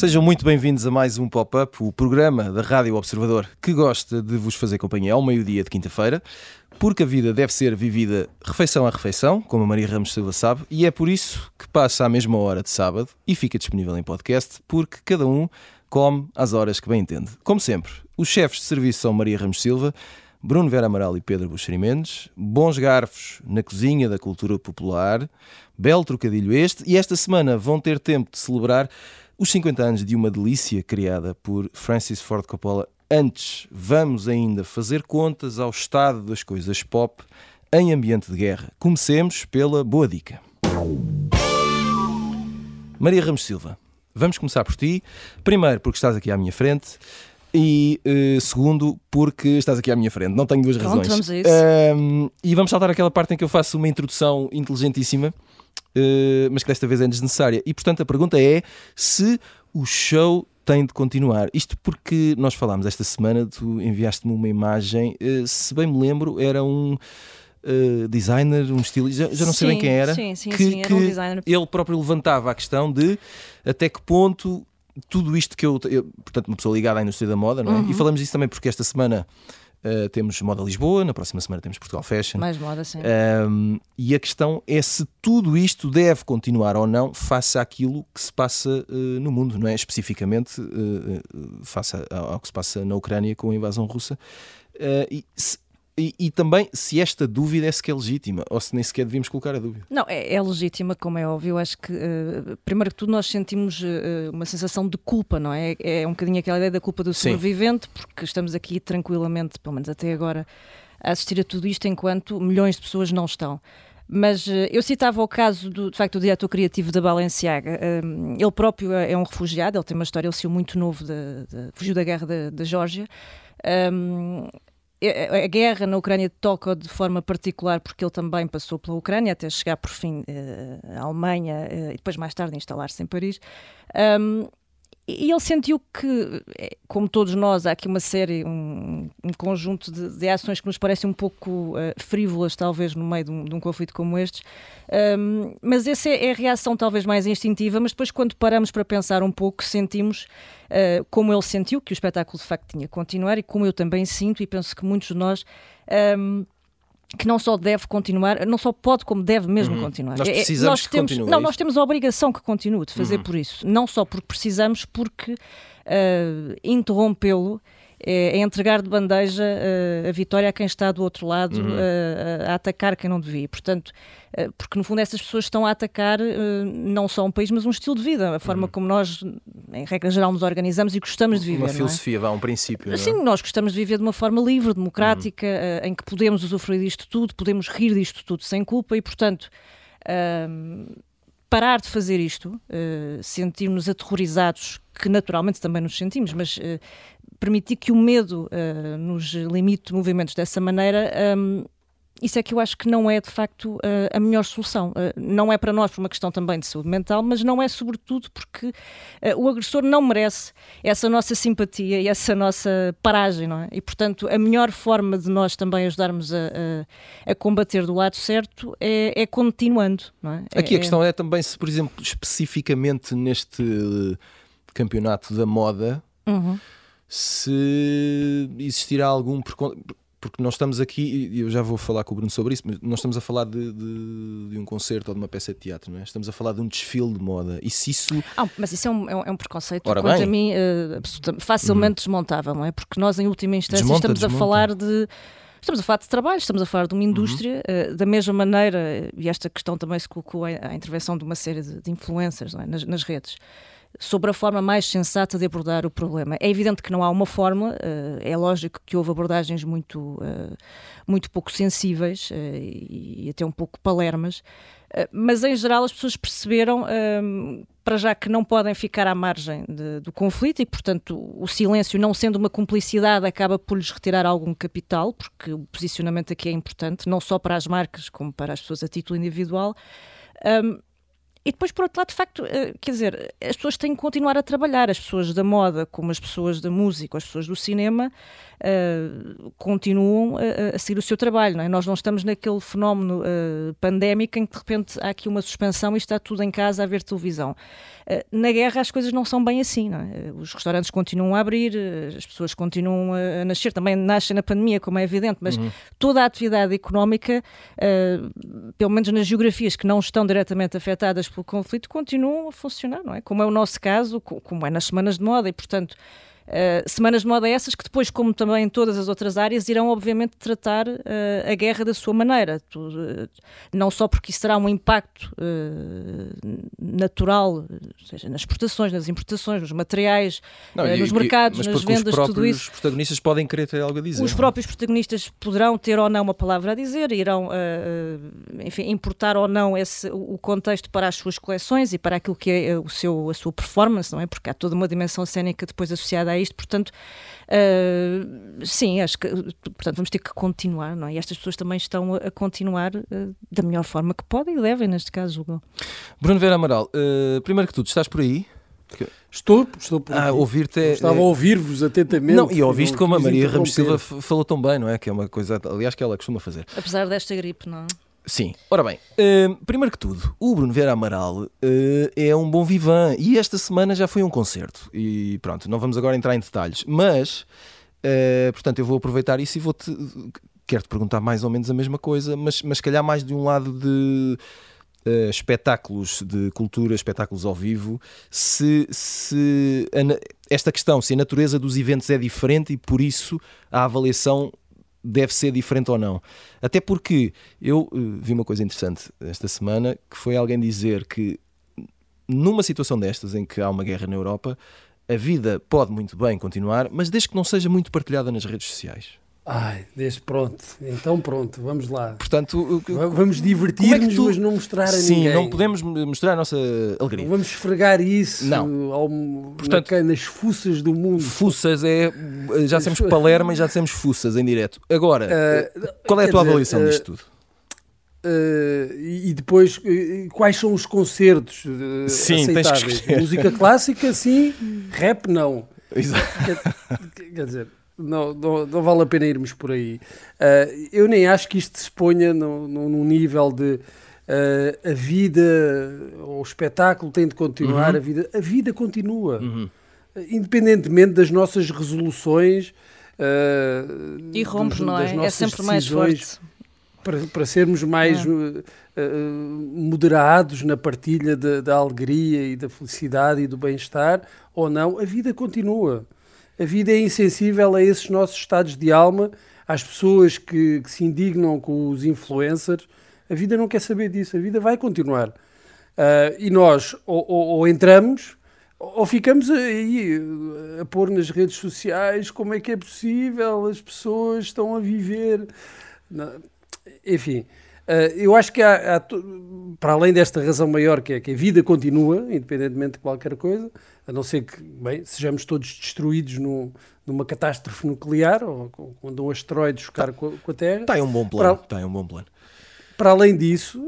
Sejam muito bem-vindos a mais um Pop-Up, o programa da Rádio Observador que gosta de vos fazer companhia ao meio-dia de quinta-feira, porque a vida deve ser vivida refeição a refeição, como a Maria Ramos Silva sabe, e é por isso que passa à mesma hora de sábado e fica disponível em podcast, porque cada um come às horas que bem entende. Como sempre, os chefes de serviço são Maria Ramos Silva, Bruno Vera Amaral e Pedro Buxeri Mendes, bons garfos na cozinha da cultura popular, belo trocadilho este, e esta semana vão ter tempo de celebrar os 50 anos de uma delícia criada por Francis Ford Coppola. Antes, vamos ainda fazer contas ao estado das coisas pop em ambiente de guerra. Comecemos pela boa dica. Maria Ramos Silva, vamos começar por ti. Primeiro, porque estás aqui à minha frente. E uh, segundo, porque estás aqui à minha frente. Não tenho duas Pronto, razões. vamos a isso. Um, e vamos saltar aquela parte em que eu faço uma introdução inteligentíssima Uh, mas que desta vez é desnecessária. E portanto a pergunta é se o show tem de continuar. Isto porque nós falámos esta semana, tu enviaste-me uma imagem, uh, se bem me lembro, era um. Uh, designer, um estilista, já, já não sei sim, bem quem era, sim, sim, que, sim, era um designer. ele próprio levantava a questão de até que ponto tudo isto que eu, eu portanto, uma pessoa ligada à indústria da moda, não é? Uhum. E falamos disso também porque esta semana uh, temos Moda Lisboa, na próxima semana temos Portugal Fashion. Mais moda, sim. E a questão é se tudo isto deve continuar ou não face àquilo que se passa uh, no mundo, não é? Especificamente uh, face ao, que se passa na Ucrânia com a invasão russa. E, se- e- e também se esta dúvida é sequer legítima ou se nem sequer devíamos colocar a dúvida. Não, é, é legítima, como é óbvio. Acho que, eh, primeiro que tudo, nós sentimos eh, uma sensação de culpa, não é? É um bocadinho aquela ideia da culpa do Sim. sobrevivente, porque estamos aqui tranquilamente, pelo menos até agora, a assistir a tudo isto enquanto milhões de pessoas não estão. Mas eh, eu citava o caso do, de facto, do diretor criativo da Balenciaga. Ele próprio é é um refugiado, ele tem uma história, ele saiu muito novo, de, de- fugiu da guerra da, da Geórgia. Um, a guerra na Ucrânia toca de forma particular porque ele também passou pela Ucrânia até chegar por fim eh, à Alemanha eh, e depois mais tarde instalar-se em Paris. Um, e ele sentiu que, eh, como todos nós, há aqui uma série, um, um conjunto de, de ações que nos parecem um pouco eh, frívolas, talvez, no meio de um, de um conflito como estes. Um, mas essa é, é a reação talvez mais instintiva, mas depois, quando paramos para pensar um pouco, sentimos Uh, como ele sentiu que o espetáculo de facto tinha que continuar e como eu também sinto e penso que muitos de nós um, que não só deve continuar, não só pode como deve mesmo continuar. Nós É- é- precisamos nós que temos, Não, é nós temos a obrigação que continue de fazer por isso, não só porque precisamos, porque uh, interrompê-lo é, é entregar de bandeja uh, a vitória a quem está do outro lado Uhum. uh, a atacar quem não devia. Portanto, uh, porque no fundo essas pessoas estão a atacar uh, não só um país, mas um estilo de vida, a forma como nós, em regra geral, nos organizamos e gostamos de viver. Uma é? filosofia, vá, um princípio. é? Sim, nós gostamos de viver de uma forma livre, democrática, eh, em que podemos usufruir disto tudo, podemos rir disto tudo sem culpa e, portanto, ahm, parar de fazer isto, eh, sentir-nos aterrorizados, que naturalmente também nos sentimos, mas eh, permitir que o medo eh, nos limite movimentos dessa maneira. ahm, isso é que eu acho que não é de facto eh, a melhor solução. Eh, não é para nós por uma questão também de saúde mental, mas não é sobretudo porque eh, o agressor não merece essa nossa simpatia e essa nossa paragem, não é? E portanto a melhor forma de nós também ajudarmos a, a- a combater do lado certo é, é continuando, não é? Aqui É- a questão é também se, por exemplo, especificamente neste campeonato da moda, Uhum. Se existirá algum porque nós estamos aqui, e eu já vou falar com o Bruno sobre isso, mas nós estamos a falar de, de- de um concerto ou de uma peça de teatro, não é? Estamos a falar de um desfile de moda. E se isso. Ah, mas isso é um, é um- é preconceito, Ora quanto bem. Uhum. a mim, eh, facilmente desmontável, não é? Porque nós, em última instância, Desmonta, estamos desmonta. a falar de. Estamos a falar de trabalho, estamos a falar de uma indústria, eh, da mesma maneira, e esta questão também se colocou à, intervenção de uma série de, de influencers não é? nas, nas redes, sobre a forma mais sensata de abordar o problema. É evidente que não há uma fórmula, eh, é lógico que houve abordagens muito, eh, muito pouco sensíveis eh, e, até um pouco palermas, mas em geral as pessoas perceberam, ehm, para já, que não podem ficar à margem de- do conflito e, portanto, o silêncio, não sendo uma cumplicidade, acaba por lhes retirar algum capital, porque o posicionamento aqui é importante, não só para as marcas, como para as pessoas a título individual. Ehm, e depois, por outro lado, de facto, uh, quer dizer, as pessoas têm que continuar a trabalhar, as pessoas da moda, como as pessoas da música, as pessoas do cinema, uh, continuam a, a, seguir o seu trabalho. Não é? Nós não estamos naquele fenómeno uh, pandémico em que de repente há aqui uma suspensão e está tudo em casa a ver televisão. Uh, na guerra as coisas não são bem assim. É? Os restaurantes continuam a abrir, as pessoas continuam a, a, nascer, também nascem na pandemia, como é evidente, mas uhum. toda a atividade económica, pelo menos nas geografias que não estão diretamente afetadas pelo conflito, continuam a funcionar, não é? Como é o nosso caso, como é nas semanas de moda e, portanto, Uh, semanas de moda essas que depois, como também em todas as outras áreas, irão obviamente tratar uh, a guerra da sua maneira. Tu, uh, não só porque isso terá um impacto natural, seja nas exportações, nas importações, nos materiais, não, e, nos mercados, nas vendas, tudo isso. Os protagonistas podem querer ter algo a dizer. Os próprios protagonistas poderão ter ou não uma palavra a dizer, irão enfim, importar ou não esse, o contexto para as suas coleções e para aquilo que é o seu, a sua performance, não é? Porque há toda uma dimensão cénica depois associada a isto, portanto, uh, sim, acho que portanto, vamos ter que continuar, não é? E estas pessoas também estão a, continuar uh, da melhor forma que podem e devem, neste caso, julgo. Bruno Vera Amaral, uh, primeiro que tudo, estás por aí? Estou, estou por ah, ouvir-te é, Estava a ouvir-vos atentamente. Não, e ouviste como a Maria Ramos Silva falou tão bem, não é? Que é uma coisa, aliás, que ela costuma fazer. Apesar desta gripe, não é? Sim. Ora bem, uh, primeiro que tudo, o Bruno Vera Amaral uh, é um bom vivan e esta semana já foi um concerto. E pronto, não vamos agora entrar em detalhes, mas, uh, portanto, eu vou aproveitar isso e vou-te. Quero-te perguntar mais ou menos a mesma coisa, mas, mas calhar mais de um lado de. Espetáculos de cultura, espetáculos ao vivo, se, se a, esta questão, se a natureza dos eventos é diferente e por isso a avaliação deve ser diferente ou não. Até porque eu uh, vi uma coisa interessante esta semana que foi alguém dizer que numa situação destas em que há uma guerra na Europa, a vida pode muito bem continuar, mas desde que não seja muito partilhada nas redes sociais. Ai, desde pronto. Então pronto, vamos lá. Portanto, vamos divertir-nos, é tu... mas não mostrar a Sim, ninguém. Sim, não podemos mostrar a nossa alegria. Vamos esfregar isso não. Ao, Portanto, na, nas fuças do mundo. Fuças é. Já dissemos Palermo e já dissemos fuças em direto. Agora, uh, qual é a tua dizer, avaliação uh, disto tudo? Uh, e depois, uh, quais são os concertos uh, sim, aceitáveis? Música clássica, sim, rap, não. Exato. Quer, quer dizer, não, não, não, vale a pena irmos por aí. Uh, eu nem acho que isto se ponha no, no, no nível de uh, a vida ou o espetáculo tem de continuar, uhum. a, vida, a vida continua. Uhum. Independentemente das nossas resoluções. Uh, e rompe, não é? É sempre mais forte. Para, para sermos mais é. moderados na partilha da alegria e da felicidade e do bem-estar, ou não, a vida continua a vida é insensível a esses nossos estados de alma, às pessoas que, que se indignam com os influencers. A vida não quer saber disso, a vida vai continuar. Uh, e nós ou, ou, ou, entramos ou ficamos aí a pôr nas redes sociais como é que é possível, as pessoas estão a viver. Enfim, eu acho que há, há, para além desta razão maior que é que a vida continua, independentemente de qualquer coisa, a não ser que bem, sejamos todos destruídos no, numa catástrofe nuclear ou quando um asteroide chocar com, com, a Terra. Está aí um bom plano. Para, está um bom plano. Para além disso,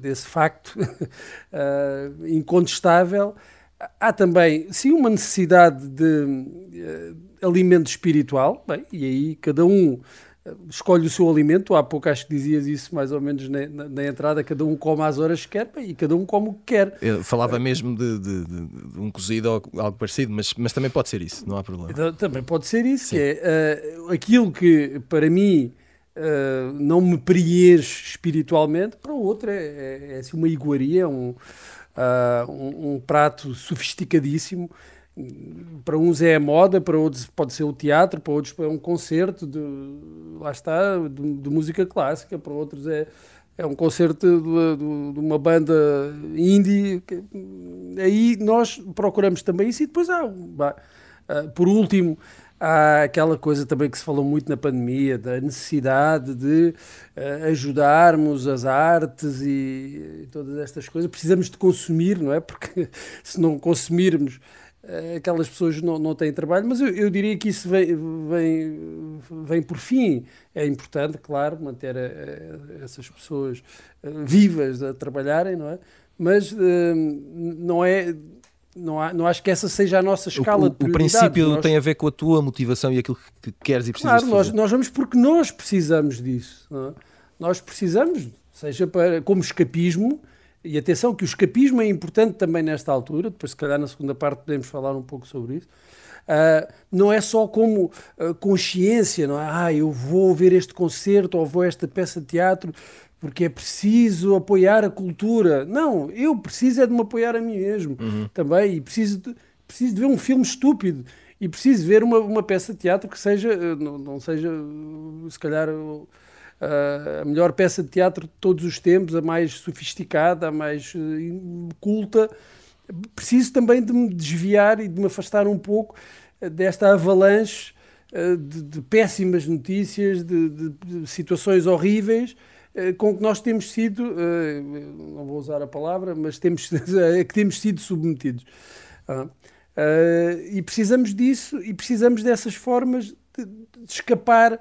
desse facto uh, incontestável, há também, sim, uma necessidade de alimento espiritual, bem, e aí cada um escolhe o seu alimento. Há pouco acho que dizias isso mais ou menos na, na, na entrada, cada um come às horas que quer e cada um come o que quer. Eu falava mesmo de, de, de, um cozido ou algo parecido, mas, mas também pode ser isso, não há problema. Então, também pode ser isso, que é uh, aquilo que para mim uh, não me preenche espiritualmente, para o outro é, é, é assim, uma iguaria, um, uh, um, um prato sofisticadíssimo para uns é a moda, para outros pode ser o teatro, para outros é um concerto de, lá está, de, de música clássica, para outros é, é um concerto de, de, de, uma banda indie. Aí nós procuramos também isso e depois há, ah, por último, há aquela coisa também que se falou muito na pandemia, da necessidade de uh, ajudarmos as artes e, e, todas estas coisas. Precisamos de consumir, não é? Porque se não consumirmos aquelas pessoas não, não têm trabalho, mas eu, eu diria que isso vem, vem, vem por fim. É importante, claro, manter a, a, essas pessoas eh, vivas a trabalharem, não é? mas uh, não é não, há, não acho que essa seja a nossa escala o, de O princípio nós... tem a ver com a tua motivação e aquilo que queres e precisas claro, nós, nós vamos porque nós precisamos disso. É? Nós precisamos, seja para, como escapismo, e atenção que o escapismo é importante também nesta altura, depois se calhar na segunda parte podemos falar um pouco sobre isso, Uh, não é só como uh, consciência, não é? Ah, eu vou ver este concerto ou vou a esta peça de teatro porque é preciso apoiar a cultura. Não, eu preciso é de me apoiar a mim mesmo uhum. também e preciso de, preciso de ver um filme estúpido e preciso ver uma, uma peça de teatro que seja, eh, não, não seja, se calhar, a melhor peça de teatro de todos os tempos, a mais sofisticada, a mais culta preciso também de me desviar e de me afastar um pouco eh, desta avalanche eh, de, de péssimas notícias, de, de, de, situações horríveis eh, com que nós temos sido, não vou usar a palavra, mas temos, que temos sido submetidos. Ah, e precisamos disso e precisamos dessas formas de, escapar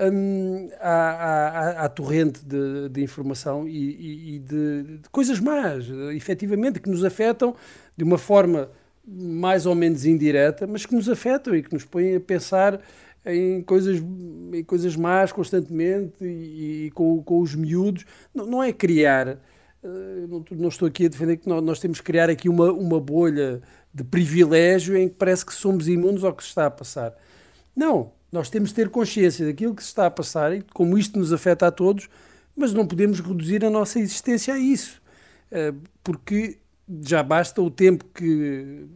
um, à, à, à, torrente de, de informação e, e, e de, de, coisas más, efetivamente, que nos afetam de uma forma mais ou menos indireta, mas que nos afetam e que nos põem a pensar em coisas, em coisas más constantemente e, e com, com os miúdos. Não, não é criar, eh, não, não, estou aqui a defender que nós, nós temos que criar aqui uma, uma bolha de privilégio em que parece que somos imunes ao que se está a passar. Não, nós temos de ter consciência daquilo que se está a passar e como isto nos afeta a todos, mas não podemos reduzir a nossa existência a isso. Eh, porque já basta o tempo que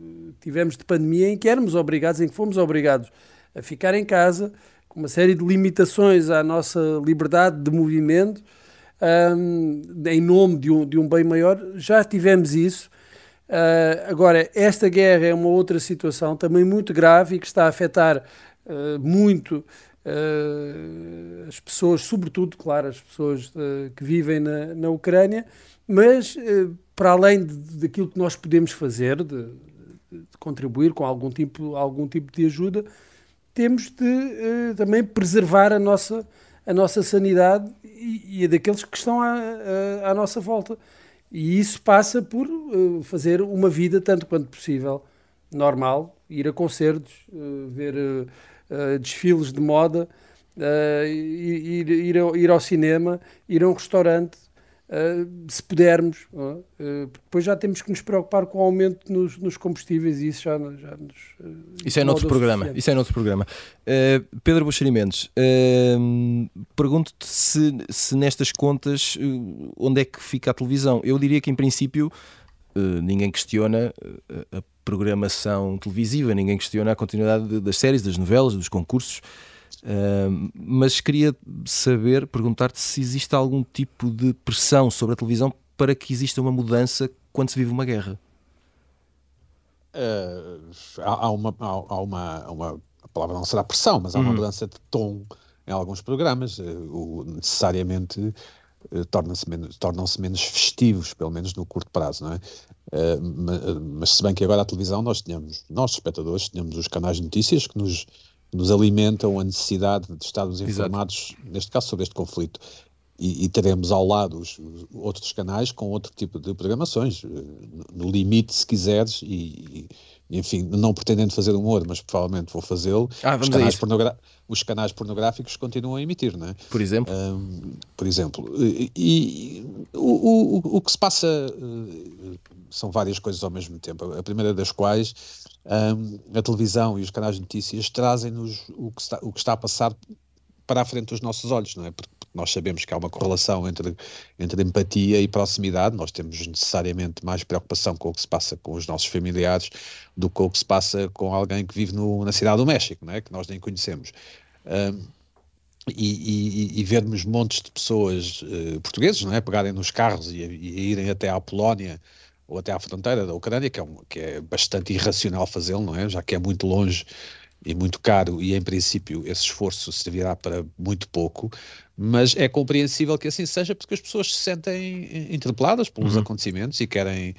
tivemos de pandemia em que éramos obrigados, em que fomos obrigados a ficar em casa, com uma série de limitações à nossa liberdade de movimento, em nome de um, de um bem maior. Já tivemos isso. Uh, agora, esta guerra é uma outra situação também muito grave e que está a afetar uh, muito uh, as pessoas, sobretudo, claro, as pessoas uh, que vivem na, na Ucrânia, mas para além daquilo que nós podemos fazer, de, de, contribuir com algum tipo, algum tipo de ajuda, temos de também preservar a nossa, a nossa sanidade e, e a daqueles que estão à, à, à nossa volta. E isso passa por uh, fazer uma vida, tanto quanto possível, normal, ir a concertos, uh, ver uh, desfiles de moda, ir, ir, ao, ir, ao, cinema, ir a um restaurante, se pudermos. depois já temos que nos preocupar com o aumento nos, nos combustíveis e isso já, já nos. isso é noutro programa. Isso é noutro programa. Pedro Buxerimentos, pergunto-te se, se nestas contas onde é que fica a televisão. Eu diria que em princípio. Uh, ninguém questiona uh, a programação televisiva, ninguém questiona a continuidade das séries, das novelas, dos concursos. Uh, mas queria saber, perguntar-te se existe algum tipo de pressão sobre a televisão para que exista uma mudança quando se vive uma guerra. Uh, há, uma, há, há uma, uma, a palavra não será pressão, mas há uma uhum. mudança de tom em alguns programas. Uh, o, necessariamente tornam-se menos, tornam menos festivos, pelo menos no curto prazo, não é? Uh, mas, se bem que agora a televisão nós tínhamos, nós espectadores, tínhamos os canais de notícias que nos, nos alimentam a necessidade de estarmos informados, Exato. neste caso, sobre este conflito. E, e teremos ao lado os, os, outros canais com outro tipo de programações, no limite, se quiseres, e, e enfim, não pretendendo fazer humor, mas provavelmente vou fazê-lo. Ah, os, canais os canais pornográficos continuam a emitir, não é? Por exemplo? Um, por exemplo. E, e o, o, o, que se passa uh, são várias coisas ao mesmo tempo. A primeira das quais, um, a televisão e os canais de notícias trazem-nos o, que está, o que está a passar para a frente dos nossos olhos, não é? Porque nós sabemos que há uma correlação entre, entre empatia e proximidade, nós temos necessariamente mais preocupação com o que se passa com os nossos familiares do que com o que se passa com alguém que vive no, na cidade do México, não é? que nós nem conhecemos. Um, e, e, e, vermos montes de pessoas uh, portugueses não é? pegarem nos carros e, e irem até à Polónia ou até à fronteira da Ucrânia, que é, um, que é bastante irracional fazê-lo, não é? Já que é muito longe e muito caro e em princípio esse esforço servirá para muito pouco, mas é compreensível que assim seja porque as pessoas se sentem interpeladas pelos uhum. acontecimentos e querem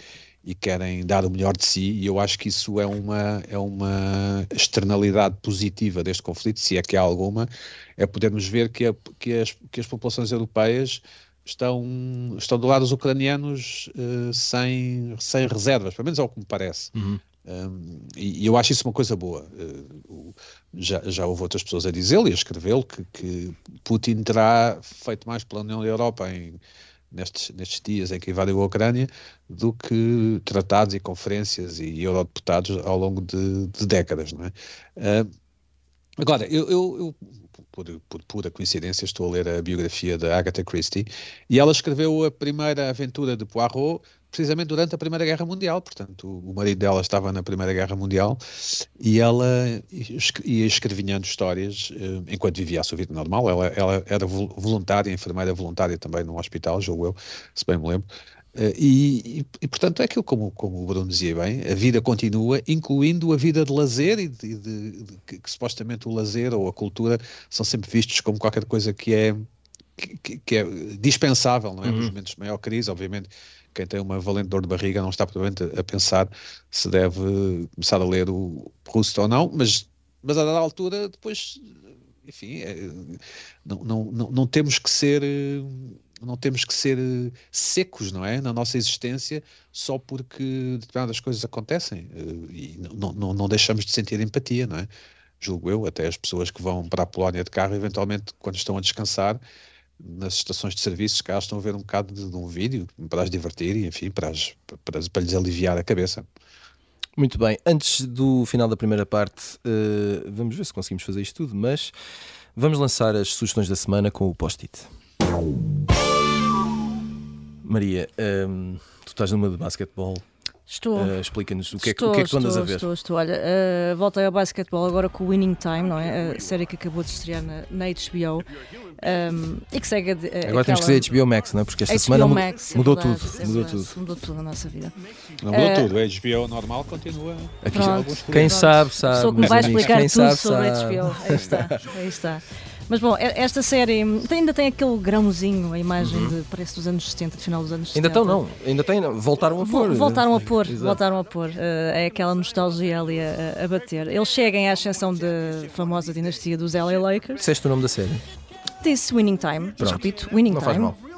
e querem dar o melhor de si e eu acho que isso é uma é uma externalidade positiva deste conflito, se é que há alguma, é podermos ver que, a, que, as, que as populações europeias estão, estão do lado dos ucranianos uh, sem, sem reservas, pelo menos é o que me parece. Uhum. Um, e, e, eu acho isso uma coisa boa. Uh, já, já houve outras pessoas a dizê-lo e a escrevê-lo que, que, Putin terá feito mais pela União da Europa em, nestes, nestes dias em que invadiu a Ucrânia do que tratados e conferências e eurodeputados ao longo de, de décadas. Não é? Uh, agora, eu, eu, eu por, por, pura coincidência, estou a ler a biografia da Agatha Christie e ela escreveu a primeira aventura de Poirot precisamente durante a Primeira Guerra Mundial. Portanto, o marido dela estava na Primeira Guerra Mundial e ela ia escrevinhando histórias uh, enquanto vivia a sua vida normal. Ela, ela era voluntária, enfermeira voluntária também num hospital, julgo eu, se bem me lembro. Uh, e, e, e, portanto, é aquilo como, como o Bruno dizia bem, a vida continua, incluindo a vida de lazer e de, de, de, que, que, supostamente o lazer ou a cultura são sempre vistos como qualquer coisa que é, que, que é dispensável, não é? Uhum. Nos momentos de maior crise, obviamente, quem tem uma valente dor de barriga não está provavelmente a, pensar se deve começar a ler o Proust ou não, mas, mas a dada altura, depois, enfim, é, não, não, não, temos que ser não temos que ser secos, não é? Na nossa existência, só porque determinadas coisas acontecem eh, e não, não, não deixamos de sentir empatia, não é? Julgo eu, até as pessoas que vão para a Polónia de carro, eventualmente, quando estão a descansar, nas estações de serviços, cá estão a ver um bocado de, de um vídeo para as divertir e, enfim, para, as, para, para lhes aliviar a cabeça. Muito bem, antes do final da primeira parte, uh, vamos ver se conseguimos fazer isto tudo, mas vamos lançar as sugestões da semana com o post-it. Maria, um, tu estás numa de basquetebol. Estou. Uh, Explica-nos o, que é, o que é que tu andas estou, a ver. Estou, estou. Olha, uh, voltei ao basquetebol agora com o Winning Time, não é? A série que acabou de estrear na, na HBO. Um, e que segue. A, agora aquela... temos que dizer HBO Max, não é? Porque esta HBO semana Max, mudou, é verdade, tudo, é mudou tudo. Mudou tudo na nossa vida. Não mudou uh, tudo. A HBO normal continua. Aqui Pronto, quem sabe, sabe. Sou que me vai explicar tudo sabe, sobre sabe. HBO. Aí está, aí está. Mas bom, esta série ainda tem aquele grãozinho, a imagem uhum. de, parece dos anos 70, de final dos anos 70. Ainda estão, não, ainda tem, voltaram a pôr. Voltaram a pôr, Exato. voltaram a pôr. Uh, é aquela nostalgia ali a, a, bater. Eles chegam à ascensão da famosa dinastia dos LA Lakers. Disseste o nome da série? Disse Winning Time, mas repito, Winning não Time. Faz mal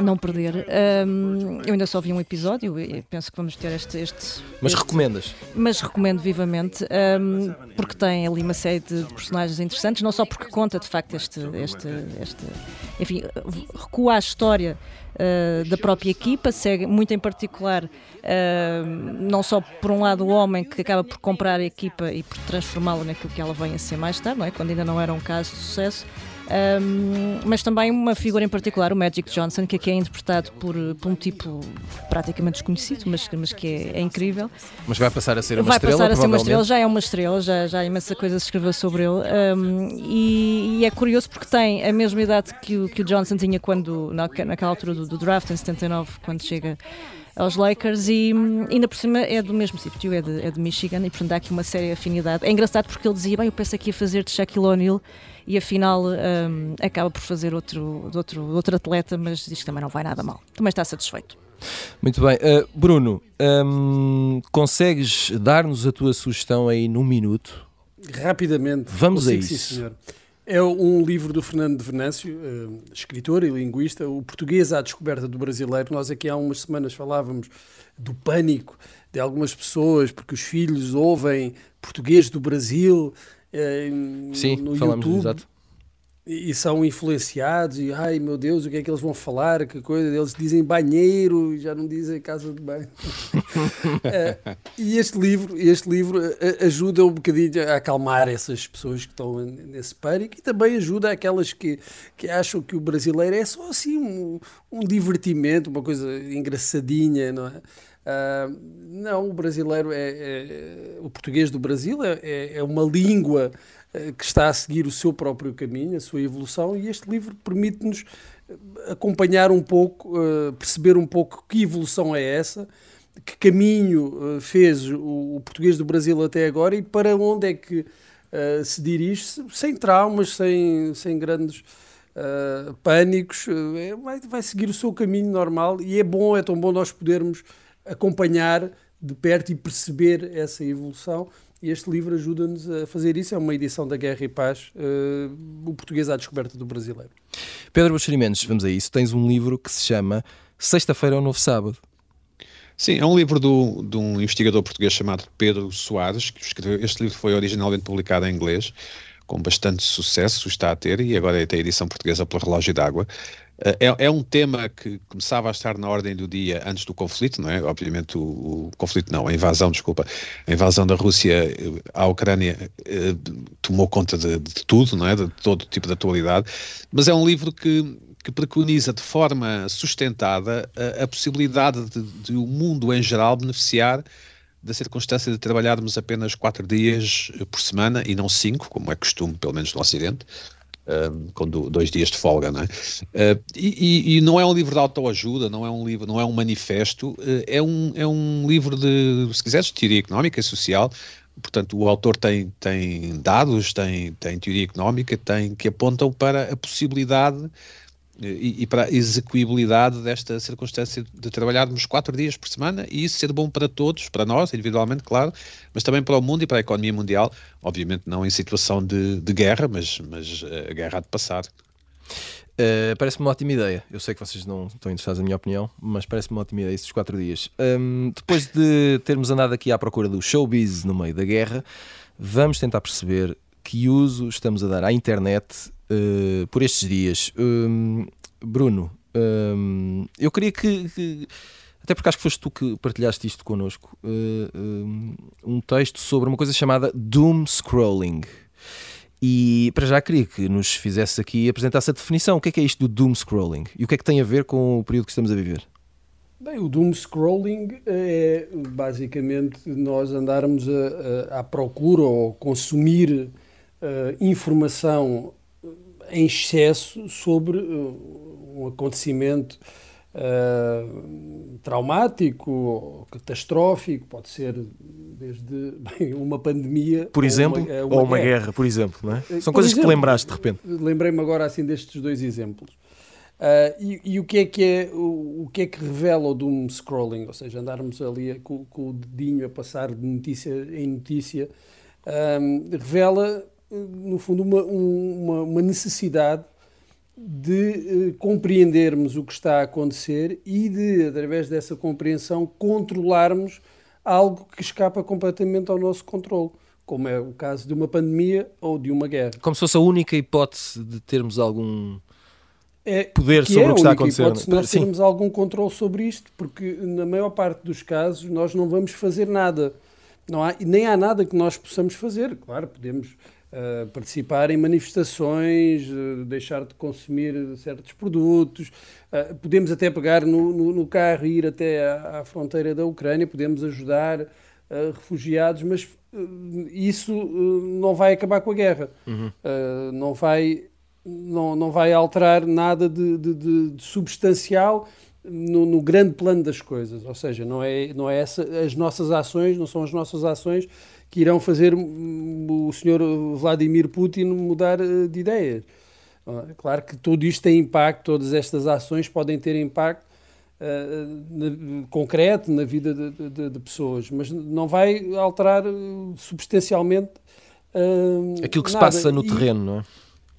não perder. Um, eu ainda só vi um episódio e penso que vamos ter este. este mas este, recomendas? Mas recomendo vivamente, um, porque tem ali uma série de personagens interessantes, não só porque conta de facto este. este, este enfim, recua a história. Uh, da própria equipa, segue muito em particular, uh, não só por um lado o homem que acaba por comprar a equipa e por transformá-la naquilo que ela vem a ser mais tarde, não é? quando ainda não era um caso de sucesso, um, mas também uma figura em particular, o Magic Johnson, que aqui é interpretado por, por um tipo praticamente desconhecido, mas, mas que é, é incrível. Mas vai passar a ser uma vai estrela? Vai passar a ser uma estrela, já é uma estrela, já, já há imensa coisa se escreveu sobre ele. Um, e, e, é curioso porque tem a mesma idade que o, que o Johnson tinha quando, na, naquela altura do, do draft, em 79, quando chega aos Lakers e ainda por cima é do mesmo sítio, é de, é de Michigan e portanto há aqui uma séria afinidade. É engraçado porque ele dizia, bem, eu penso aqui a fazer de Shaquille O'Neal e afinal um, acaba por fazer outro, de outro, de outro atleta, mas diz que também não vai nada mal. Também está satisfeito. Muito bem. Uh, Bruno, um, consegues dar-nos a tua sugestão aí num minuto? Rapidamente. Vamos consigo, a isso. Sim, senhor. É um livro do Fernando de Venâncio, uh, escritor e linguista, o português à descoberta do brasileiro. Nós aqui há umas semanas falávamos do pânico de algumas pessoas porque os filhos ouvem português do Brasil Sim, no falamos, YouTube. Exato. E são influenciados, e ai meu Deus, o que é que eles vão falar? Que coisa, eles dizem banheiro, já não dizem casa de banho. é, e este livro, este livro ajuda um bocadinho a acalmar essas pessoas que estão nesse pânico e também ajuda aquelas que, que acham que o brasileiro é só assim um, um divertimento, uma coisa engraçadinha, não é? Uh, não, o brasileiro é, é, o português do Brasil é, é, é uma língua que está a seguir o seu próprio caminho, a sua evolução, e este livro permite-nos acompanhar um pouco, uh, perceber um pouco que evolução é essa, que caminho fez o, português do Brasil até agora e para onde é que se dirige, sem traumas, sem, sem grandes. Pânicos, uh, vai, vai seguir o seu caminho normal e é bom, é tão bom nós podermos acompanhar de perto e perceber essa evolução. E este livro ajuda-nos a fazer isso. É uma edição da Guerra e Paz, uh, o português à descoberta do brasileiro. Pedro Buxerimentos, vamos a isso. Tens um livro que se chama Sexta-feira é o Novo Sábado. Sim, é um livro do, de um investigador português chamado Pedro Soares, que escreveu. Este livro foi originalmente publicado em inglês, com bastante sucesso, está a ter, e agora tem a edição portuguesa pela Relógio d'Água. Eh, é, é, um tema que começava a estar na ordem do dia antes do conflito, não é? Obviamente o, o conflito não, a invasão, desculpa, a invasão da Rússia eh, à Ucrânia eh, tomou conta de, de, tudo, não é? De todo tipo de atualidade, mas é um livro que que preconiza de forma sustentada a, a possibilidade de, de, o mundo em geral beneficiar da circunstância de trabalharmos apenas quatro dias por semana e não cinco, como é costume, pelo menos no Ocidente, com dois dias de folga, não é? Uh, e, e, não é um livro de autoajuda, não é um livro, não é um manifesto, uh, é, um, é um livro de, se quiseres, de teoria económica e social, portanto, o autor tem, tem dados, tem, tem teoria económica, tem que apontam para a possibilidade e, e, para a execuibilidade desta circunstância de trabalharmos quatro dias por semana e isso ser bom para todos, para nós, individualmente, claro, mas também para o mundo e para a economia mundial, obviamente não em situação de, de guerra, mas, mas a guerra há de passar. Uh, parece-me uma ótima ideia. Eu sei que vocês não estão interessados na minha opinião, mas parece-me uma ótima ideia esses quatro dias. Um, depois de termos andado aqui à procura do showbiz no meio da guerra, vamos tentar perceber que uso estamos a dar à internet uh, por estes dias. Um, Bruno, um, eu queria que, que, Até porque acho que foste tu que partilhaste isto connosco. Uh, um texto sobre uma coisa chamada Doom Scrolling. E para já queria que nos fizesse aqui apresentasse a definição. O que é que é isto do Doom Scrolling? E o que é que tem a ver com o período que estamos a viver? Bem, o doom scrolling é basicamente nós andarmos a, a, à procura ou consumir informação em excesso sobre uh, um acontecimento uh, traumático ou catastrófico, pode ser desde bem, uma pandemia. Por exemplo, ou uma, uma, ou uma guerra. guerra. por exemplo, não é? São por coisas exemplo, que lembraste de repente. Lembrei-me agora assim destes dois exemplos. Uh, e, e, o que é que é o, o, que é que revela o doom scrolling, ou seja, andarmos ali com, com o dedinho a passar de notícia em notícia, um, revela no fundo, uma, uma, uma necessidade de uh, compreendermos o que está a acontecer e de, através dessa compreensão, controlarmos algo que escapa completamente ao nosso controle, como é o caso de uma pandemia ou de uma guerra. Como se fosse a única hipótese de termos algum é, poder sobre é o que está a acontecer. Hipótese nós termos algum controle sobre isto, porque na maior parte dos casos nós não vamos fazer nada. Não há, nem há nada que nós possamos fazer. Claro, podemos Uh, participar em manifestações, uh, deixar de consumir certos produtos. Uh, podemos até pegar no, no, no, carro e ir até à, à fronteira da Ucrânia, podemos ajudar refugiados, mas isso não vai acabar com a guerra. Uhum. não, vai, não, não vai alterar nada de, de, de, de substancial. No, no, grande plano das coisas, ou seja, não é, não é essa, as nossas ações, não são as nossas ações que irão fazer o senhor Vladimir Putin mudar eh, de ideias. É claro que tudo isto tem impacto, todas estas ações podem ter impacto uh, na, concreto na vida de, de, de, pessoas, mas não vai alterar eh, substancialmente uh, aquilo que nada. se passa no e, terreno, não é?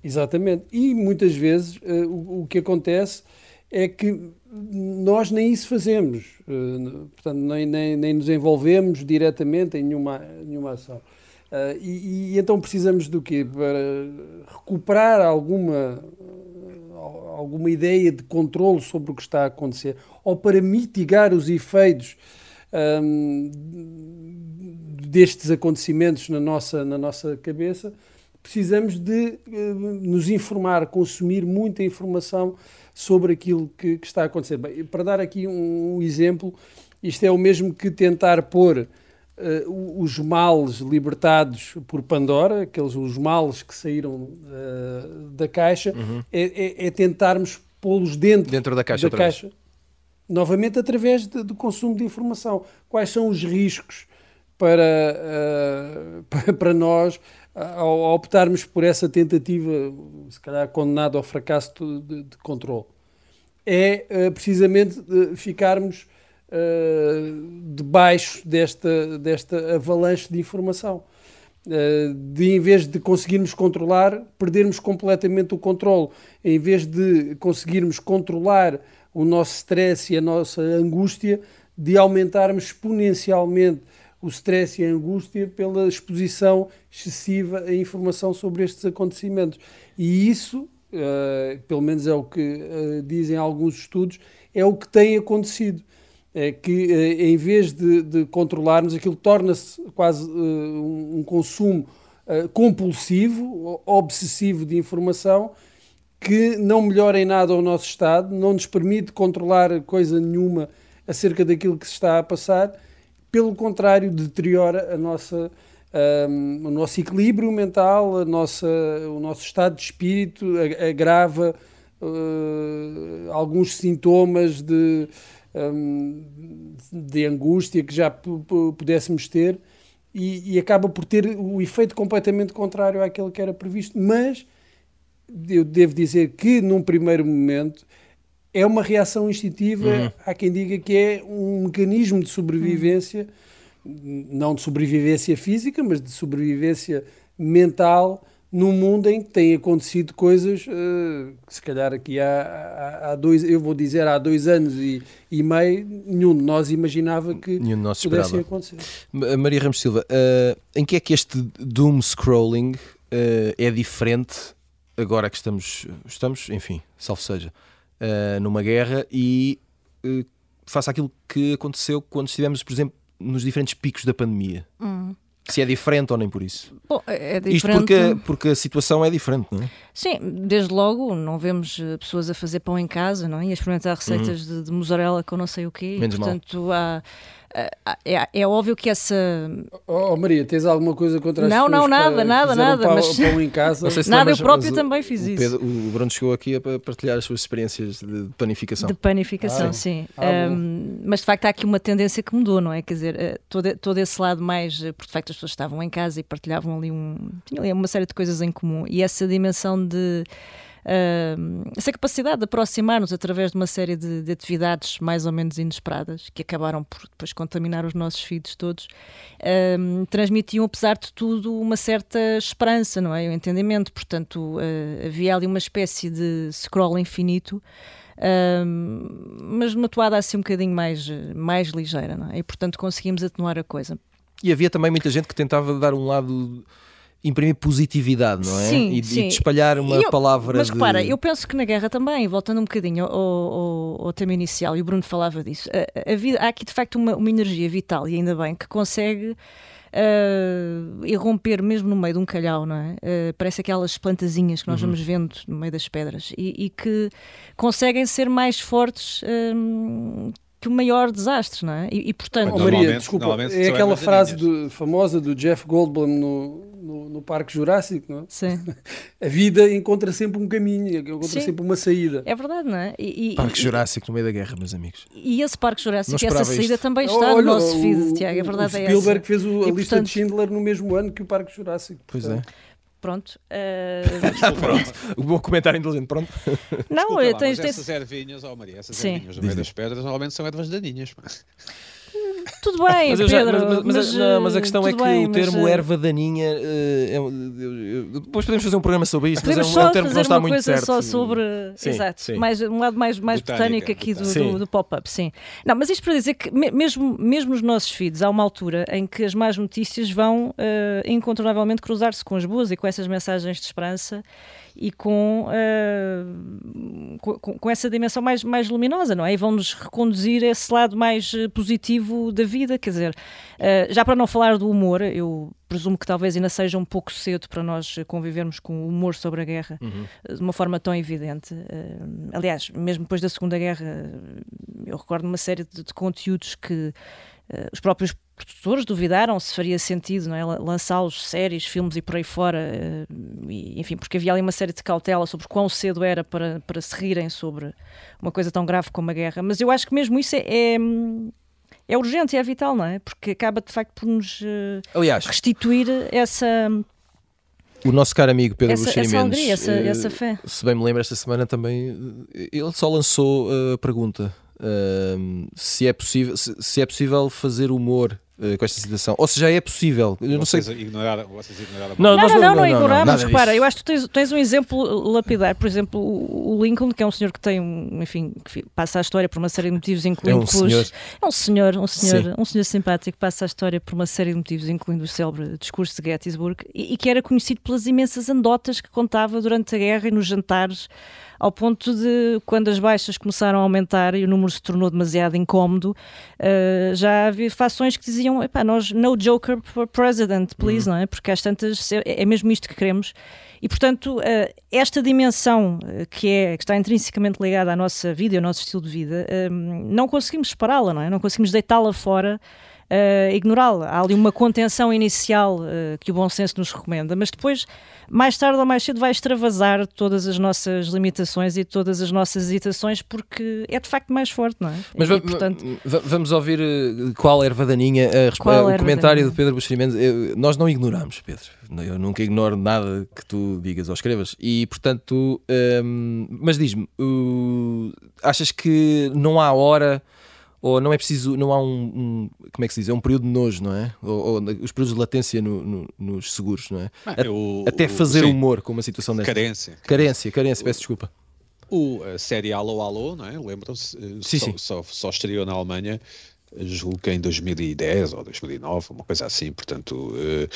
Exatamente. E muitas vezes uh, o, o, que acontece é que nós nem isso fazemos, uh, portanto, nem, nem, nem, nos envolvemos diretamente em nenhuma, nenhuma ação. Uh, e, e, então precisamos do quê? Para recuperar alguma, alguma ideia de controle sobre o que está a acontecer, ou para mitigar os efeitos um, destes acontecimentos na nossa, na nossa cabeça, precisamos de uh, nos informar, consumir muita informação sobre aquilo que, que está a acontecer. Bem, para dar aqui um, um, exemplo, isto é o mesmo que tentar pôr uh, os males libertados por Pandora, aqueles os males que saíram uh, da caixa, uhum. é, é, é, tentarmos pô-los dentro, dentro da caixa. Da caixa novamente através de, do consumo de informação. Quais são os riscos para, uh, para nós ao optarmos por essa tentativa, se calhar condenada ao fracasso de, de controle, é uh, precisamente ficarmos uh, debaixo desta, desta avalanche de informação. Uh, de em vez de conseguirmos controlar, perdermos completamente o controle. Em vez de conseguirmos controlar o nosso stress e a nossa angústia, de aumentarmos exponencialmente o stress e a angústia pela exposição excessiva à informação sobre estes acontecimentos. E isso, uh, pelo menos é o que uh, dizem alguns estudos, é o que tem acontecido. É que uh, em vez de, de controlarmos, aquilo torna-se quase um, um, consumo compulsivo, obsessivo de informação, que não melhora em nada o nosso estado, não nos permite controlar coisa nenhuma acerca daquilo que se está a passar pelo contrário, deteriora a nossa, um, o nosso equilíbrio mental, a nossa, o nosso estado de espírito, agrava uh, alguns sintomas de, um, de angústia que já pudéssemos ter e, e, acaba por ter o efeito completamente contrário àquele que era previsto. Mas eu devo dizer que, num primeiro momento, é uma reação instintiva. Uhum. Há quem diga que é um mecanismo de sobrevivência, uhum. não de sobrevivência física, mas de sobrevivência mental, num mundo em que têm acontecido coisas uh, que se calhar aqui há, há, há, dois, eu vou dizer há dois anos e, e meio, nenhum de nós imaginava que nenhum de nós pudessem acontecer. Maria Ramos Silva, uh, em que é que este doom scrolling uh, é diferente agora que estamos, estamos enfim, salvo seja, uh, numa guerra e uh, faça aquilo que aconteceu quando estivemos, por exemplo, nos diferentes picos da pandemia. Hum. Se é diferente ou nem por isso? Bom, é diferente. Isto porque, porque a situação é diferente, não é? Sim, desde logo não vemos eh, pessoas a fazer pão em casa não é? e a experimentar receitas uhum. de, de mussarela com não sei o quê. Menos Portanto, mal. há é, é, óbvio que essa. Oh, Maria, tens alguma coisa contra as Não, não, nada, nada, nada. Pão, mas... pão em casa? Se nada, lembras, eu próprio também fiz o isso. Pedro, o Bruno chegou aqui a partilhar as suas experiências de panificação. De panificação, ah, sim. Ah, um, mas de facto há aqui uma tendência que mudou, não é? Quer dizer, eh, todo, todo esse lado mais. Eh, porque de facto as pessoas estavam em casa e partilhavam ali um. tinham ali uma série de coisas em comum. E essa dimensão de essa capacidade de aproximar-nos através de uma série de, de, atividades mais ou menos inesperadas, que acabaram por depois contaminar os nossos filhos todos, uh, transmitiam, apesar de tudo, uma certa esperança, não é? O entendimento. Portanto, uh, havia ali uma espécie de scroll infinito. mas numa toada assim um bocadinho mais, mais ligeira, não é? E portanto conseguimos atenuar a coisa. E havia também muita gente que tentava dar um lado imprimir positividade, não é? Sim, e, sim. e de espalhar uma eu, palavra. Mas de... repara, eu penso que na guerra também, voltando um bocadinho ao, ao, ao tema inicial, e o Bruno falava disso, a, a vida, há aqui de facto uma, uma energia vital, e ainda bem, que consegue. Uh, irromper mesmo no meio de um calhau, não é? Uh, parece aquelas plantazinhas que nós uhum. vamos vendo no meio das pedras e, e que conseguem ser mais fortes uh, que o maior desastre, não é? E, e portanto. Oh, Maria, desculpa, é aquela frase do, famosa do Jeff Goldblum no, no, no, Parque Jurássico, não é? Sim. A vida encontra sempre um caminho, encontra Sim. sempre uma saída. É verdade, não é? E, Parque e, Jurássico no meio da guerra, meus amigos. E esse Parque Jurássico, essa saída isto. também está Olha, no nosso feed, Tiago, a verdade o é essa. Spielberg fez o, a e, lista portanto, de Schindler no mesmo ano que o Parque Jurássico. Pois é. Pronto. Uh... pronto. O bom comentário inteligente, pronto. Não, Desculpa eu lá, tenho. Essas ervinhas, oh Maria, essas Sim. ervinhas no meio das pedras normalmente são ervas daninhas. Tudo bem, mas Pedro. Já, mas, mas, mas, não, mas, a questão é que bem, o termo mas, erva daninha. Uh, é, depois podemos fazer um programa sobre isso, mas é um, é um termo que não está muito certo. só sobre. Sim, exato. Sim. Mais, um lado mais, mais botânico aqui do, do, do pop-up, sim. Não, mas isto para dizer que, mesmo, mesmo nos nossos feeds, há uma altura em que as más notícias vão uh, incontornavelmente cruzar-se com as boas e com essas mensagens de esperança e com, uh, com, com, essa dimensão mais, mais luminosa, não é? E vão-nos reconduzir a esse lado mais eh, da vida, quer dizer, uh, já para não falar do humor, eu presumo que talvez ainda seja um pouco cedo para nós convivermos com o humor sobre a guerra uhum. de uma forma tão evidente. Uh, aliás, mesmo depois da Segunda Guerra, eu recordo uma série de, de conteúdos que os próprios produtores duvidaram se faria sentido não é? lançá-los séries, filmes e por aí fora, eh, e, enfim, porque havia ali uma série de cautela sobre quão cedo era para, para se rirem sobre uma coisa tão grave como a guerra. Mas eu acho que mesmo isso é, é, é urgente e é vital, não é? Porque acaba de facto por nos uh, Aliás, restituir essa. O nosso caro amigo Pedro essa, Buxeri essa Mendes, alegria, essa, uh, essa fé. se bem me lembro, esta semana também, ele só lançou a pergunta uh, se, é possível, se, se, é possível fazer humor com esta situação? Ou se já é possível? Eu não vocês sei. Ignoraram, vocês ignoraram não, não, não, não, não, ignoramos. Repara, eu acho que tu tens, tens um exemplo lapidar. Por exemplo, o, Lincoln, que é um senhor que tem, um, enfim, que passa a história por uma série de motivos, incluindo um pelos- senhor. É um senhor, um senhor, um senhor simpático que passa a história por uma série de motivos, incluindo o célebre discurso de Gettysburg, e, e que era conhecido pelas imensas anedotas que contava durante a guerra e nos jantares, ao ponto de, quando as baixas começaram a aumentar e o número se tornou demasiado incómodo, eh, já havia fações que diziam, epá, nós, no joker for president, please, Uhum. não é? Porque às tantas é, é mesmo isto que queremos. E, portanto, eh, esta dimensão eh, que, é, que está intrinsecamente ligada à nossa vida e ao nosso estilo de vida, eh, não conseguimos separá-la, não é? Não conseguimos deitá-la fora, eh, ignorá-la. Há ali uma contenção inicial eh, que o bom senso nos recomenda, mas depois, mais tarde ou mais cedo, vai extravasar todas as nossas limitações e todas as nossas hesitações, porque é de facto mais forte, não é? Mas E, portanto, va- vamos ouvir uh, qual erva daninha, Qual o erva comentário daninha? de Pedro Buxeri Mendes. Eu- Nós não ignoramos, Pedro. Eu nunca ignoro nada que tu digas ou escrevas. E, portanto, hum, mas diz-me, uh, achas que não há hora ou não é preciso, não há um, um- como é que se diz? É um período de nojo, não é? Ou, ou os períodos de latência no- no- nos seguros, não é? Ah, o- Até o- fazer sim, humor com uma situação desta. Carência. Carência, carência, peço desculpa. O, a série Alô Alô, não é? Lembram-se? eh, Sim, só, sim. Só, só estreou na Alemanha, julgo que em 2010 ou 2009, uma coisa assim, portanto, eh,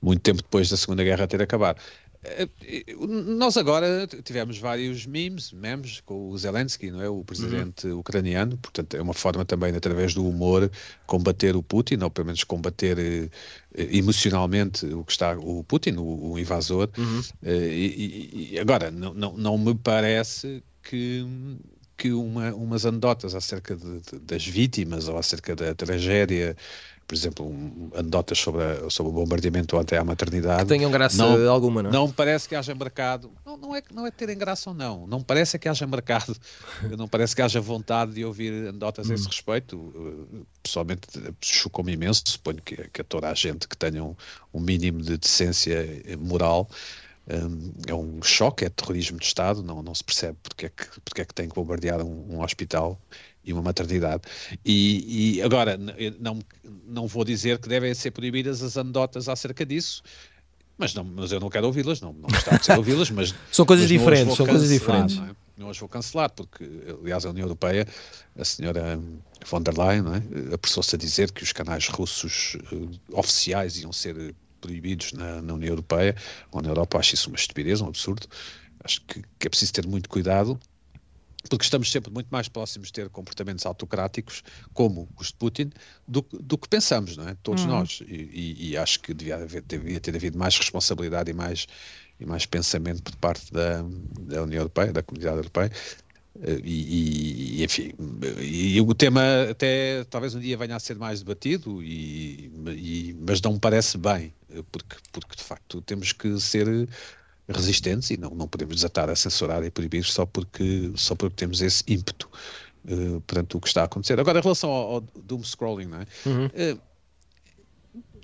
muito tempo depois da Segunda Guerra ter acabado. Eh, eh, Nós agora tivemos vários memes, memes com o Zelensky, não é? O presidente ucraniano, portanto, é uma forma também, através do humor, combater o Putin, ou pelo menos combater eh, eh, emocionalmente o que está o Putin, o, o invasor. E, e- e agora, não, não, não me parece que, que uma, umas anedotas acerca de- de- das vítimas ou acerca da tragédia, por exemplo, um, anedotas sobre, a- sobre o bombardeamento ontem à maternidade, Que tenham graça Não- alguma, não é? não parece que haja mercado. Não, não, é, não é terem graça ou não. Não parece que haja mercado. Não parece que haja vontade de ouvir anedotas a esse respeito. Uh, Pessoalmente, chocou-me imenso. Suponho que, que a toda a gente que tenha um, um mínimo de decência eh, moral. um, é um choque, é terrorismo de Estado. Não, não se percebe porque é que, porque é que tem que bombardear um, um hospital e uma maternidade. E, e agora, não, não vou dizer que devem ser proibidas as anedotas acerca disso. Mas, não, mas eu não quero ouvi-las, não, não gostava de ouvi-las, mas São coisas mas diferentes, são coisas diferentes. Não, é? Não as vou cancelar, porque, aliás, a União Europeia, a senhora von der Leyen, é? apressou-se a dizer que os canais russos eh, oficiais iam ser proibidos na, na União Europeia, ou na Europa. Acho isso uma estupidez, um absurdo. Acho que, que é preciso ter muito cuidado porque estamos sempre muito mais próximos de ter comportamentos autocráticos, como os de Putin, do, que- do que pensamos, não é? Todos nós. E, e- e acho que devia, haver, devia ter havido mais responsabilidade e mais, e mais pensamento por parte da, da União Europeia, da Comunidade Europeia. Eh, E, e, enfim, e o tema até talvez um dia venha a ser mais debatido, e, e- mas não me parece bem, eh, porque, porque de facto temos que ser resistentes e não, não podemos desatar a censurar e proibir só porque, só porque temos esse ímpeto eh, perante o que está a acontecer. Agora, em relação ao, ao doom scrolling, não é? Eh,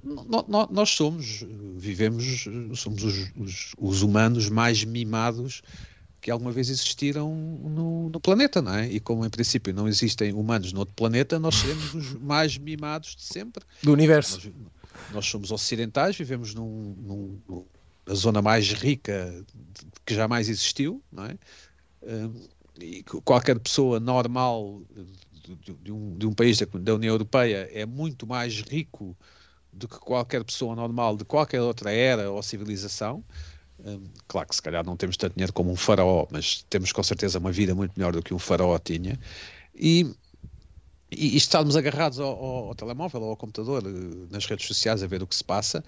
no- no- nós somos, vivemos, somos os, os- os humanos mais mimados que alguma vez existiram no, no planeta, não é? E como em princípio não existem humanos no outro planeta, nós seremos os mais mimados de sempre. Do universo. Nós, nós somos ocidentais, vivemos num, num- na zona mais rica que jamais existiu, não é? Hum, e que qualquer pessoa normal de um, de um país da, da União Europeia é muito mais rico do que qualquer pessoa normal de qualquer outra era ou civilização. Hum, claro que se calhar não temos tanto dinheiro como um faraó, mas temos com certeza uma vida muito melhor do que um faraó tinha. E, e, e estarmos agarrados ao, ao- ao telemóvel ou ao computador, eh, nas redes sociais, a ver o que se passa,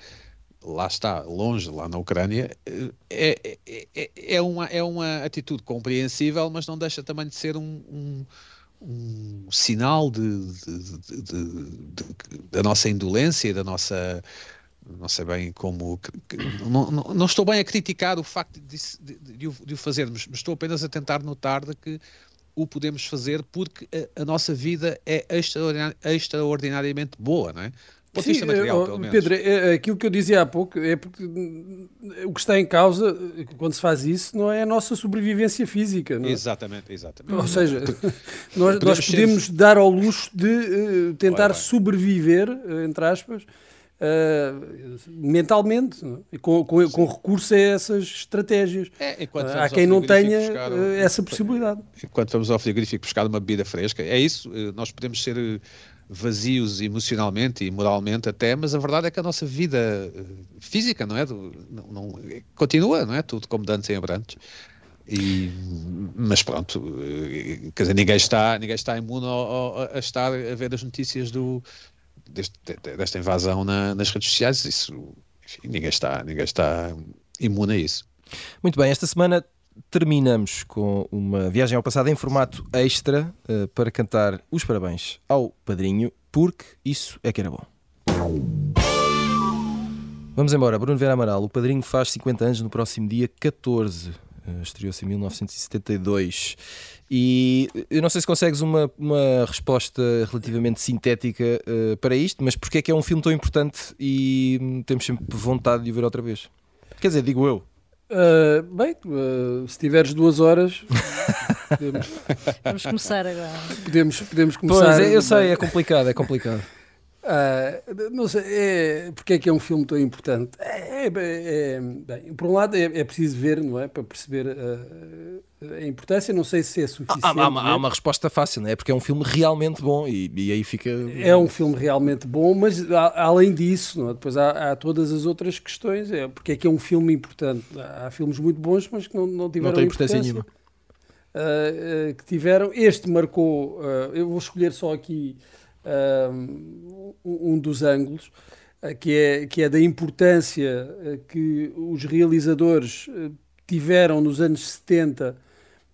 lá está, longe, lá na Ucrânia, eh, é, é, é, é uma, é uma atitude compreensível, mas não deixa também de ser um, um, um sinal de, de- de- da nossa indolência e da nossa. Não sei bem como. Não, não, não estou bem a criticar o facto de, o, fazermos, mas estou apenas a tentar notar de que o podemos fazer porque a, a nossa vida é extraordinar- extraordinariamente boa, não é? Sim, material. Pedro, é, é, aquilo que eu dizia há pouco é porque o que está em causa quando se faz isso não é a nossa sobrevivência física. Não é? Exatamente, exatamente. Ou seja, nós, podemos, nós podemos ser... dar ao luxo de uh, tentar vai, vai. sobreviver, uh, entre aspas, uh, mentalmente, é? com, com, com, recurso a essas estratégias. É, Há quem não tenha essa possibilidade. Enquanto vamos ao frigorífico buscar uma bebida fresca, é isso, nós podemos ser vazios emocionalmente e moralmente até, mas a verdade é que a nossa vida eh, física, não é? Não, não, continua, não é? Tudo como de antes em abrantes. E, mas pronto, eh, quer dizer, ninguém está, ninguém está imune a, a, a estar a ver as notícias do, deste, desta invasão na, nas redes sociais. Isso, enfim, ninguém está, ninguém está imune a isso. Muito bem, esta semana terminamos com uma viagem ao passado em formato extra uh, para cantar os parabéns ao padrinho, porque isso é que era bom. Vamos embora, Bruno Vera Amaral. O padrinho faz 50 anos no próximo dia 14. Uh, eh, Estreou-se em 1972. E eu não sei se consegues uma, uma resposta relativamente sintética uh, para isto, mas porque é que é um filme tão importante e hum, temos sempre vontade de o ver outra vez? Quer dizer, digo eu. Uh, bem, uh, se tiveres duas horas, podemos... Vamos começar agora. Podemos, podemos começar. Pois, eu sei, é complicado, é complicado. Uh, não sei, é, porque é que é um filme tão importante? É, é, é bem, por um lado, é, é, preciso ver, não é? Para perceber uh, a importância. Não sei se é suficiente. Há, há, há, há, uma resposta fácil, não é? Porque é um filme realmente bom e, e aí fica. É um filme realmente bom, mas além disso, é? depois há, todas as outras questões. É, porque é que é um filme importante? Há filmes muito bons, mas que não, não tiveram não tem importância, importância nenhuma. Uh, que tiveram. Este marcou. eu vou escolher só aqui um dos ângulos, que é, que é da importância que os realizadores tiveram nos anos 70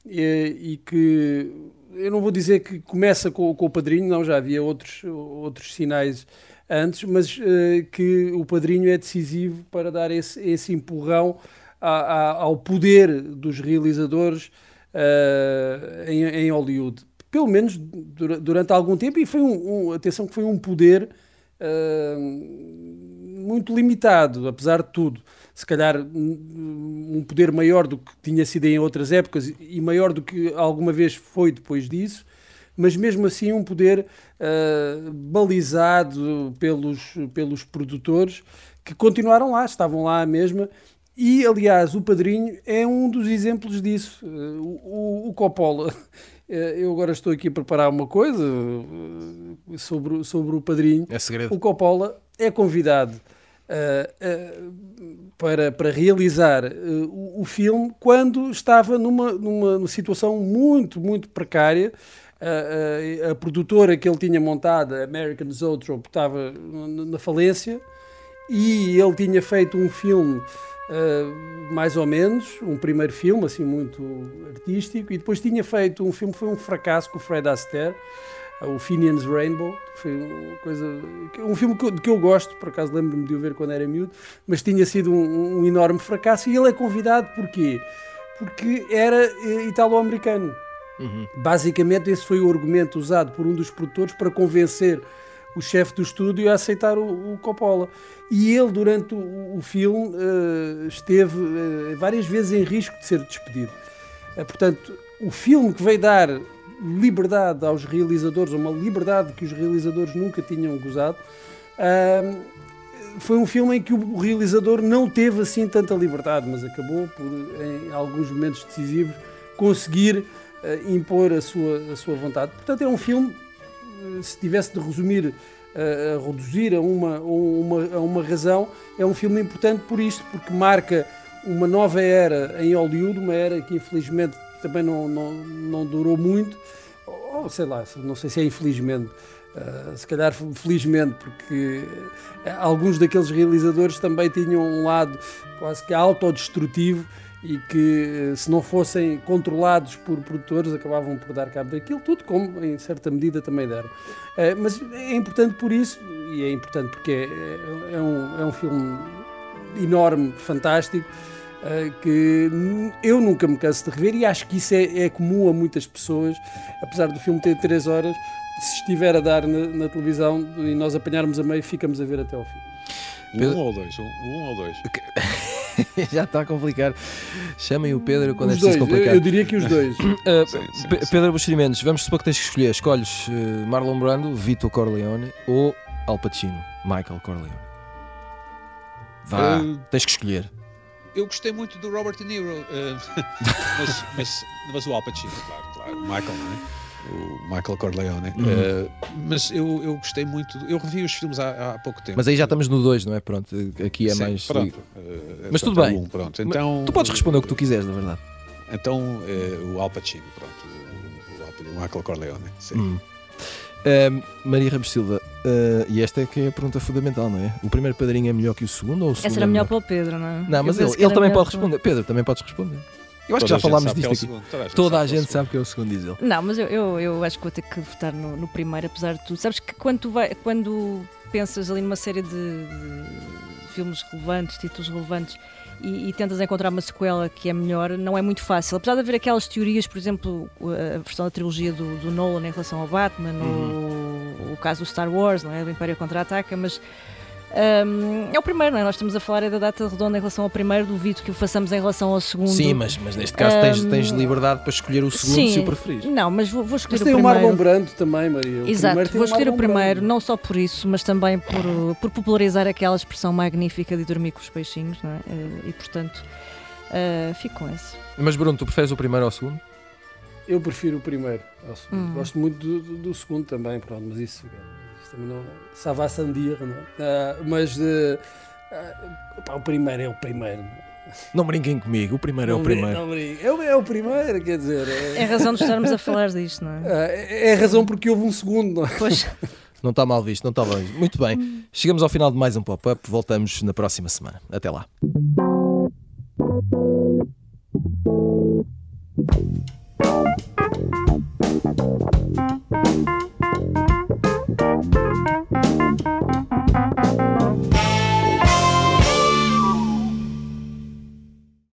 e, e que eu não vou dizer que começa com, com, o Padrinho, não, já havia outros, outros sinais antes, mas uh, que o Padrinho é decisivo para dar esse, esse empurrão a, a, ao poder dos realizadores uh, em, em Hollywood. Pelo menos durante algum tempo, e foi um, um atenção que foi um poder uh, muito limitado, apesar de tudo. Se calhar um poder maior do que tinha sido em outras épocas e maior do que alguma vez foi depois disso, mas mesmo assim um poder uh, balizado pelos, pelos produtores que continuaram lá, estavam lá a mesma. E, aliás, o Padrinho é um dos exemplos disso. Uh, o, o Coppola eh, eu agora estou aqui a preparar uma coisa eh, sobre, sobre o padrinho. É segredo. O Coppola é convidado uh, para, para realizar uh, o, o, filme quando estava numa, numa situação muito, muito precária. a produtora que ele tinha montado, a American Zoetrope, estava na falência e ele tinha feito um filme Uh, mais ou menos, um primeiro filme, assim, muito artístico, e depois tinha feito um filme que foi um fracasso com o Fred Astaire, o Finian's Rainbow, foi uma coisa, um filme que eu, que eu gosto, por acaso lembro-me de o ver quando era miúdo, mas tinha sido um, um enorme fracasso, e ele é convidado porquê? Porque era eh, italo-americano. Uhum. Basicamente, esse foi o argumento usado por um dos produtores para convencer o chefe do estúdio a aceitar o, o Coppola. E ele, durante o, o filme, uh, esteve uh, várias vezes em risco de ser despedido. Uh, portanto, o filme que veio dar liberdade aos realizadores, uma liberdade que os realizadores nunca tinham gozado, foi um filme em que o realizador não teve assim tanta liberdade, mas acabou por, em alguns momentos decisivos, conseguir impor a sua, a sua vontade. Portanto, é um filme se tivesse de resumir, a reduzir a uma, uma, a uma razão, é um filme importante por isto, porque marca uma nova era em Hollywood, uma era que infelizmente também não, não, não durou muito, ou sei lá, não sei se é infelizmente, uh, se calhar felizmente, porque alguns daqueles realizadores também tinham um lado quase que autodestrutivo e que se não fossem controlados por produtores acabavam por dar cabo daquilo. Tudo, como em certa medida também deram. Eh, mas é importante por isso, e é importante porque é, é, um, é um filme enorme, fantástico, eh, que eu nunca me canso de rever e acho que isso é, é comum a muitas pessoas, apesar do filme ter três horas, se estiver a dar na, na televisão e nós apanharmos a meio, ficamos a ver até ao fim. Um ou dois, um, um ou dois. Já está a complicar. Chamem o Pedro quando Os é preciso dois, eu, complicar. eu diria que os dois. Uh, Sim, sim, sim. Pedro Buxerimentos, vamos supor que tens que escolher. Escolhes uh, Marlon Brando, Vito Corleone ou Al Pacino, Michael Corleone. Vá, Uh, tens que escolher. Eu gostei muito do Robert De Niro, eh, mas, mas, mas o Al Pacino, claro, claro. O Michael, não é? O Michael Corleone. Uhum. Eh, mas eu, eu gostei muito. Eu revi os filmes há, há pouco tempo. Mas aí já estamos no 2, não é? Pronto, aqui é Sim, mais. Pronto. eh, Mas tudo bem. um, pronto. Então, Tu podes responder o que tu quiseres, na verdade. Então, o Al Pacino, pronto. O, o, o Michael Corleone. Sim. Hum. Uh, Maria Ramos Silva, uh, e esta é que é a pergunta fundamental, não é? O primeiro padrinho é melhor que o segundo ou o segundo? Essa era é melhor para o Pedro, não é? Não, mas ele, que ele também pode responder. Pedro, também podes responder. Eu acho que Toda já a gente falámos sabe que disto é aqui. segundo, toda a gente Toda a sabe que é o gente sabe que é o segundo, diz ele. Não, mas eu, eu, eu acho que vou ter que votar no, no primeiro, apesar de tudo. Sabes que quando, tu vai, quando pensas ali numa série de, de filmes relevantes, títulos relevantes, e, e tentas encontrar uma sequela que é melhor, não é muito fácil. Apesar de haver aquelas teorias, por exemplo, a versão da trilogia do, do Nolan em relação ao Batman, o, o caso do Star Wars, não é? O Império Contra-Ataca, mas. hum, é o primeiro, não é? Nós estamos a falar é da data redonda em relação ao primeiro, duvido que o façamos em relação ao segundo. Sim, mas, mas neste caso tens, Hum, tens liberdade para escolher o segundo sim. se o preferires. Não, mas vou, vou escolher Mas o tem o primeiro. Marlon Brando também, Maria. O Exato, primeiro vou escolher o Marlon primeiro, Brando. não só por isso, mas também por, uh, por popularizar aquela expressão magnífica de dormir com os peixinhos, não é? Eh, E portanto, eh, fico com esse. Mas Bruno, tu preferes o primeiro ao segundo? Eu prefiro o primeiro ao segundo. Hum. Gosto muito do, do- do segundo também, pronto, mas isso, isso também não ça va sans dire, não é? Ah, mas pá, o primeiro é o primeiro. Não brinquem comigo, o primeiro é o Não primeiro. não É, o- é o primeiro, quer dizer. É É, razão de estarmos a falar disto, não é? é- é a razão porque houve um segundo, não é? Pois. Não está mal visto, não está mal visto. Muito bem, chegamos ao final de mais um pop-up. Voltamos na próxima semana. Até lá. Thank you.